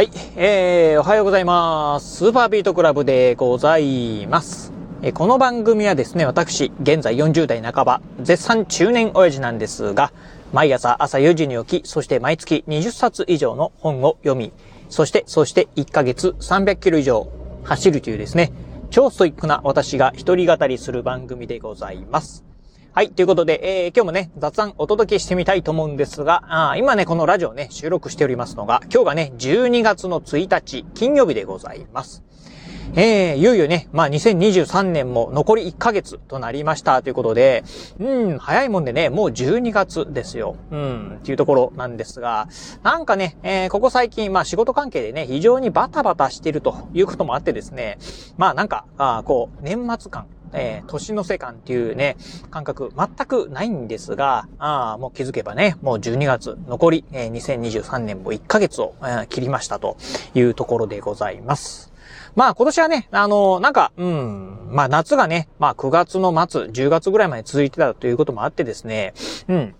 はい、えー、おはようございます。スーパービートクラブでございます。えこの番組はですね、私、現在40代半ば、絶賛中年親父なんですが、毎朝朝4時に起き、そして毎月20冊以上の本を読み、そして、そして1ヶ月300キロ以上走るというですね、超ストイックな私が一人語りする番組でございます。はい。ということで、えー、今日もね、雑談お届けしてみたいと思うんですが、あ今ね、このラジオね、収録しておりますのが、今日がね、12月の1日、金曜日でございます。えー、いよいよね、まあ2023年も残り1ヶ月となりましたということで、うん、早いもんでね、もう12月ですよ。うん、っていうところなんですが、なんかね、えー、ここ最近、まあ仕事関係でね、非常にバタバタしてるということもあってですね、まあなんか、あこう、年末感、えー、年の瀬感っていうね、感覚全くないんですが、ああもう気づけばね、もう12月、残り、えー、2023年も1ヶ月を、えー、切りましたというところでございます。まあ今年はね、あのー、なんか、うん、まあ夏がね、まあ9月の末、10月ぐらいまで続いてたということもあってですね、うん、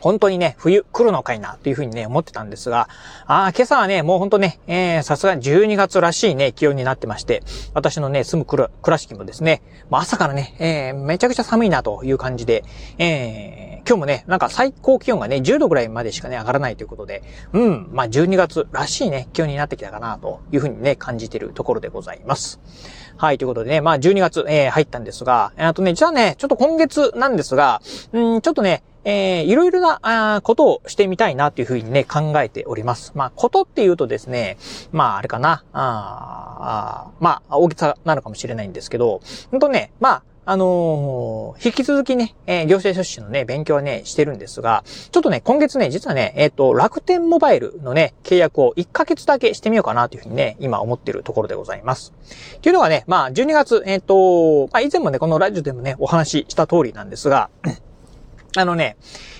本当にね、冬来るのかいな、というふうにね、思ってたんですが、ああ、今朝はね、もう本当ね、えー、さすがに12月らしいね、気温になってまして、私のね、住む倉敷もですね、まあ、朝からね、えー、めちゃくちゃ寒いなという感じで、えー、今日もね、なんか最高気温がね、10度ぐらいまでしかね、上がらないということで、うん、まあ、12月らしいね、気温になってきたかな、というふうにね、感じてるところでございます。はい、ということでね、まあ、12月、えー、入ったんですが、あとね、じゃあね、ちょっと今月なんですが、うん、ちょっとね、えー、いろいろな、あことをしてみたいなっていうふうにね、考えております。まあ、ことっていうとですね、まあ、あれかな、ああまあ、大きさなのかもしれないんですけど、ほんとね、まあ、あのー、引き続きね、えー、行政書士のね、勉強はね、してるんですが、ちょっとね、今月ね、実はね、えっ、ー、と、楽天モバイルのね、契約を1ヶ月だけしてみようかなというふうにね、今思ってるところでございます。っていうのがね、まあ、12月、えっ、と、まあ、以前もね、このラジオでもね、お話しした通りなんですが、あのね、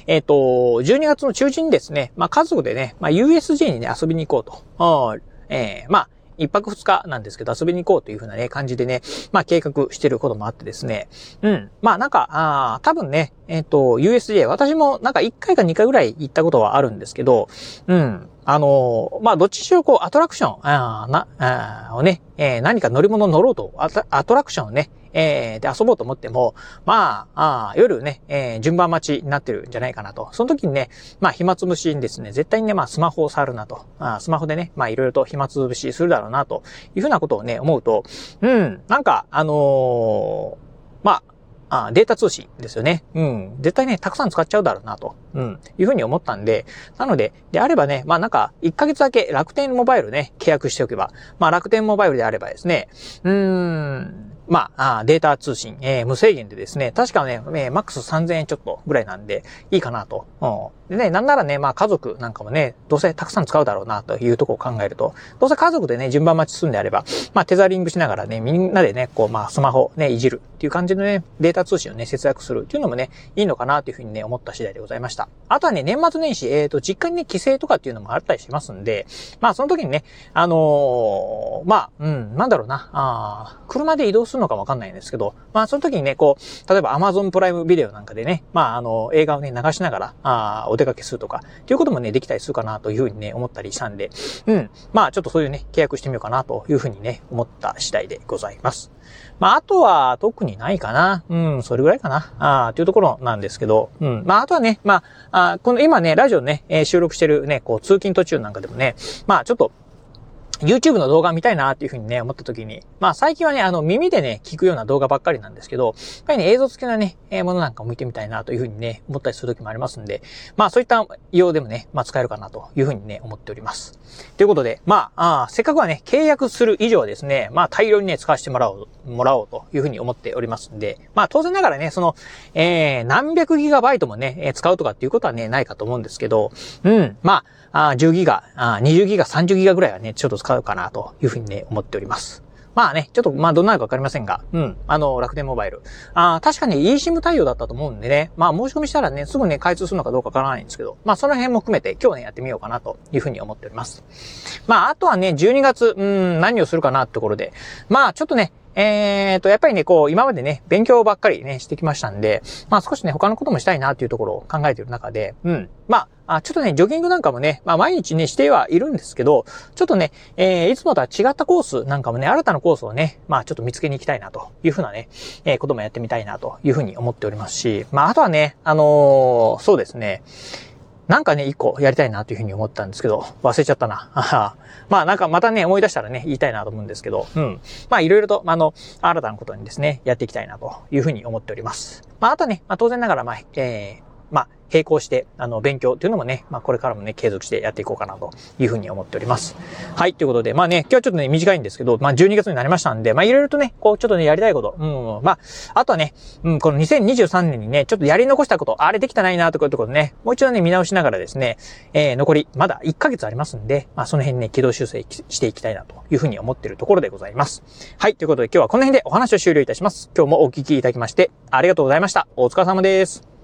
えっ、ー、と、12月の中旬ですね、まあ、家族でね、まあ、USJ にね、遊びに行こうと。えー、まあ、一泊二日なんですけど遊びに行こうというふうなね、感じでね、まあ計画してることもあってですね。うん。まあなんか、あ多分ね、えっ、ー、と、USJ、私もなんか一回か二回ぐらい行ったことはあるんですけど、うん。あのまあ、どっちしろこう、アトラクション、あな、あをね、えー、何か乗り物乗ろうと、アトラクションをね、えー、で遊ぼうと思っても、まあ、あ夜ね、えー、順番待ちになってるんじゃないかなと。その時にね、まあ、暇つぶしにですね、絶対にね、まあ、スマホを触るなと。あスマホでね、まあ、いろいろと暇つぶしするだろうな、というふうなことをね、思うと、うん、なんか、あのー、まあ、あデータ通信ですよね。うん。絶対ね、たくさん使っちゃうだろうなと。うん。いうふうに思ったんで、なので、であればね、まあなんか、1ヶ月だけ楽天モバイルね、契約しておけば、まあ楽天モバイルであればですね、うーん、まあ、データ通信、えー、無制限でですね、確かね、えー、マックス3000円ちょっとぐらいなんで、いいかなと。でね、なんならね、まあ家族なんかもね、どうせたくさん使うだろうなというところを考えると、どうせ家族でね、順番待ちするんであれば、まあテザリングしながらね、みんなでね、こう、まあスマホね、いじるっていう感じのね、データ通信をね、節約するっていうのもね、いいのかなというふうにね、思った次第でございました。あとはね、年末年始、えっ、ー、と、実家にね、帰省とかっていうのもあったりしますんで、まあその時にね、あのー、まあ、うん、なんだろうな、あ車で移動するのかわかんないんですけど、まあその時にね、こう、例えば Amazon プライムビデオなんかでね、まああの、映画をね、流しながら、あお出かけするとか、っていうこともね、できたりするかなというふうにね、思ったりしたんで、うん。まあ、ちょっとそういうね、契約してみようかなというふうにね、思った次第でございます。まあ、あとは特にないかな。うん、それぐらいかな。ああ、というところなんですけど、うん。まあ、あとはね、まあ、あこの今ね、ラジオね、えー、収録してるね、こう、通勤途中なんかでもね、まあ、ちょっと、YouTube の動画見たいなっていうふうにね、思った時に、まあ最近はね、あの耳でね、聞くような動画ばっかりなんですけど、やっぱりね、映像付きなね、え、ものなんかを見てみたいなというふうにね、思ったりする時もありますんで、まあそういった用でもね、まあ使えるかなというふうにね、思っております。ということで、まあ、あせっかくはね、契約する以上はですね、まあ大量にね、使わせてもらおう、もらおうというふうに思っておりますんで、まあ当然ながらね、その、えー、何百ギガバイトもね、使うとかっていうことはね、ないかと思うんですけど、うん、まあ、あ10ギガ、あ20ギガ、30ギガぐらいはね、ちょっと使うかなというふうにね、思っております。まあね、ちょっと、まあどんなのかわかりませんが、うん、あの、楽天モバイル。ああ確かに eSIM 対応だったと思うんでね、まあ申し込みしたらね、すぐね、開通するのかどうかわからないんですけど、まあその辺も含めて今日ね、やってみようかなというふうに思っております。まああとはね、12月、うん、何をするかなってところで、まあちょっとね、えーと、やっぱりね、こう、今までね、勉強ばっかりね、してきましたんで、まあ少しね、他のこともしたいなっていうところを考えている中で、うん。まあ、ちょっとね、ジョギングなんかもね、まあ毎日ね、してはいるんですけど、ちょっとね、えー、いつもとは違ったコースなんかもね、新たなコースをね、まあちょっと見つけに行きたいなというふうなね、えー、こともやってみたいなというふうに思っておりますし、まああとはね、あのー、そうですね、なんかね、一個やりたいなというふうに思ったんですけど、忘れちゃったな。まあなんかまたね、思い出したらね、言いたいなと思うんですけど、うん。まあいろいろと、あの、新たなことにですね、やっていきたいなというふうに思っております。まああとね、まあ当然ながら、まあ、えー、まあ、並行して、あの、勉強っていうのもね、まあ、これからもね、継続してやっていこうかなというふうに思っております。はい、ということで、まあね、今日はちょっとね、短いんですけど、まあ、12月になりましたんで、まあ、いろいろとね、こう、ちょっとね、やりたいこと、うん、まあ、あとはね、うん、この2023年にね、ちょっとやり残したこと、あれできたないなとかいうころね、もう一度ね、見直しながらですね、えー、残り、まだ1ヶ月ありますんで、まあ、その辺ね、軌道修正していきたいなというふうに思っているところでございます。はい、ということで今日はこの辺でお話を終了いたします。今日もお聞きいただきまして、ありがとうございました。お疲れ様です。